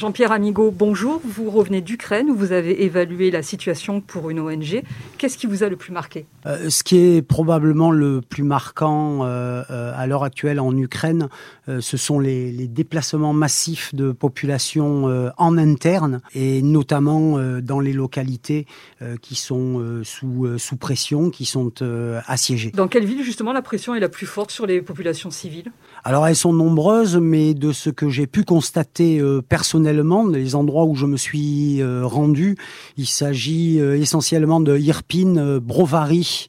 Jean-Pierre Amigo, bonjour. Vous revenez d'Ukraine où vous avez évalué la situation pour une ONG. Qu'est-ce qui vous a le plus marqué? Euh, Ce qui est probablement le plus marquant euh, euh, à l'heure actuelle en Ukraine, ce sont les, les, déplacements massifs de population en interne et notamment dans les localités qui sont sous, sous pression, qui sont assiégées. Dans quelle ville justement la pression est la plus forte sur les populations civiles? Alors elles sont nombreuses, mais de ce que j'ai pu constater personnellement, personnellement, les endroits où je me suis euh, rendu, il s'agit euh, essentiellement de Irpin, euh, Brovary,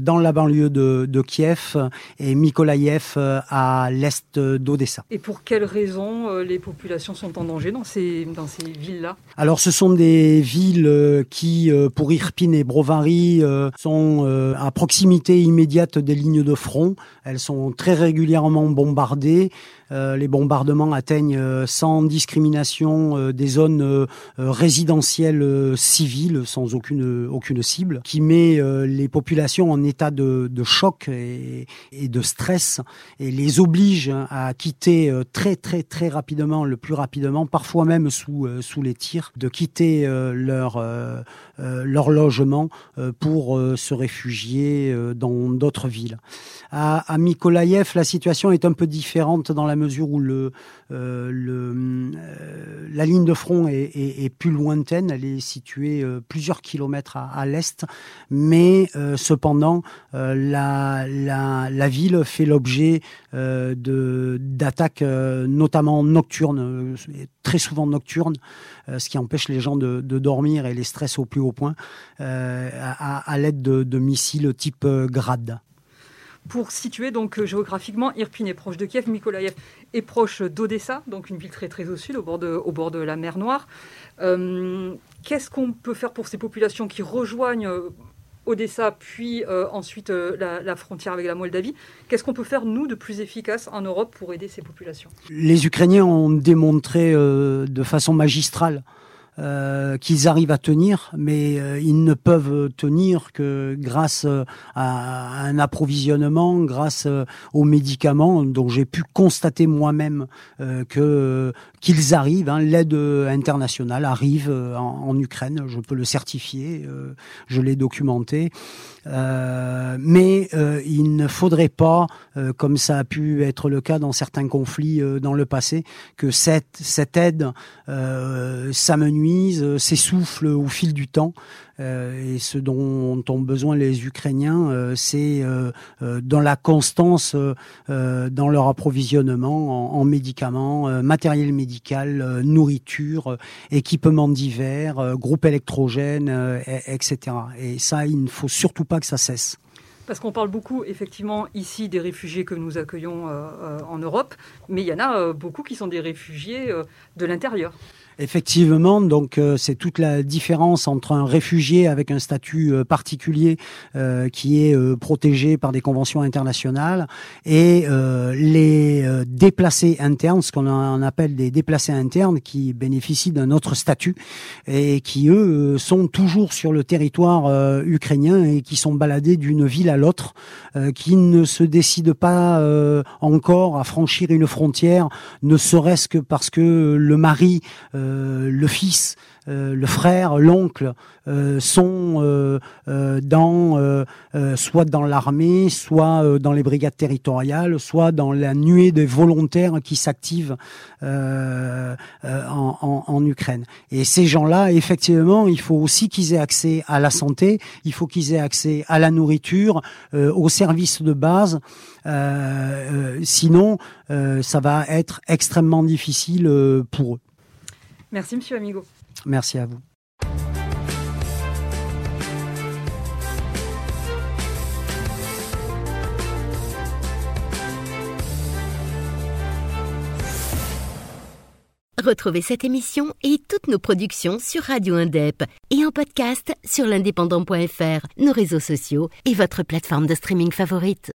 dans la banlieue de, de Kiev et Mykolaïev à l'est d'Odessa. Et pour quelles raisons les populations sont en danger dans ces, dans ces villes-là? Alors ce sont des villes qui, pour Irpin et Brovary, sont à proximité immédiate des lignes de front. Elles sont très régulièrement bombardées. les bombardements atteignent sans discrimination des zones résidentielles civiles sans aucune, aucune cible, qui met les populations en état de, choc et, de stress et les oblige à quitter euh, très très très rapidement, le plus rapidement, parfois même sous, euh, sous les tirs, de quitter euh, leur, leur logement pour se réfugier dans d'autres villes. À, à Mykolaïev, la situation est un peu différente dans la mesure où le, la ligne de front est, plus lointaine, elle est située plusieurs kilomètres à, l'est, mais cependant euh, la, ville fait l'objet euh, d'attaques euh, notamment nocturnes, très souvent nocturnes, ce qui empêche les gens de, dormir et les stress au plus haut point, à, l'aide de, missiles type Grad pour situer donc géographiquement, Irpin est proche de Kiev, Mykolaïev est proche d'Odessa, donc une ville très très au sud, au bord de, au bord de la mer Noire. Qu'est-ce qu'on peut faire pour ces populations qui rejoignent Odessa, puis euh, ensuite euh, la, frontière avec la Moldavie? Qu'est-ce qu'on peut faire, nous, de plus efficace en Europe pour aider ces populations? Les Ukrainiens ont démontré euh, de façon magistrale euh, qu'ils arrivent à tenir, mais euh, ils ne peuvent tenir que grâce euh, à un approvisionnement, grâce aux médicaments. dont j'ai pu constater moi-même que qu'ils arrivent. Hein, L'aide internationale arrive en, en, Ukraine. Je peux le certifier. je l'ai documenté. Mais il ne faudrait pas, comme ça a pu être le cas dans certains conflits dans le passé, que cette, cette aide s'amenuise euh, s'essouffle au fil du temps. Euh, et ce dont ont besoin les Ukrainiens, euh, c'est dans la constance dans leur approvisionnement en, médicaments, matériel médical, nourriture, équipements divers, groupes électrogènes, etc. Et ça, il ne faut surtout pas que ça cesse. Parce qu'on parle beaucoup, effectivement, ici des réfugiés que nous accueillons en Europe, mais il y en a beaucoup qui sont des réfugiés de l'intérieur. Effectivement, donc euh, c'est toute la différence entre un réfugié avec un statut euh, particulier euh, qui est protégé par des conventions internationales et les déplacés internes, ce qu'on appelle des déplacés internes qui bénéficient d'un autre statut et qui eux sont toujours sur le territoire ukrainien et qui sont baladés d'une ville à l'autre, qui ne se décident pas encore à franchir une frontière, ne serait-ce que parce que le mari euh, le fils, euh, le frère, l'oncle euh, sont dans soit dans l'armée, soit dans les brigades territoriales, soit dans la nuée des volontaires qui s'activent en, en, Ukraine. Et ces gens-là, effectivement, il faut aussi qu'ils aient accès à la santé, il faut qu'ils aient accès à la nourriture, aux services de base. sinon, ça va être extrêmement difficile pour eux. Merci, monsieur Amigo. Merci à vous. Retrouvez cette émission et toutes nos productions sur Radio Indep et en podcast sur l'indépendant.fr, nos réseaux sociaux et votre plateforme de streaming favorite.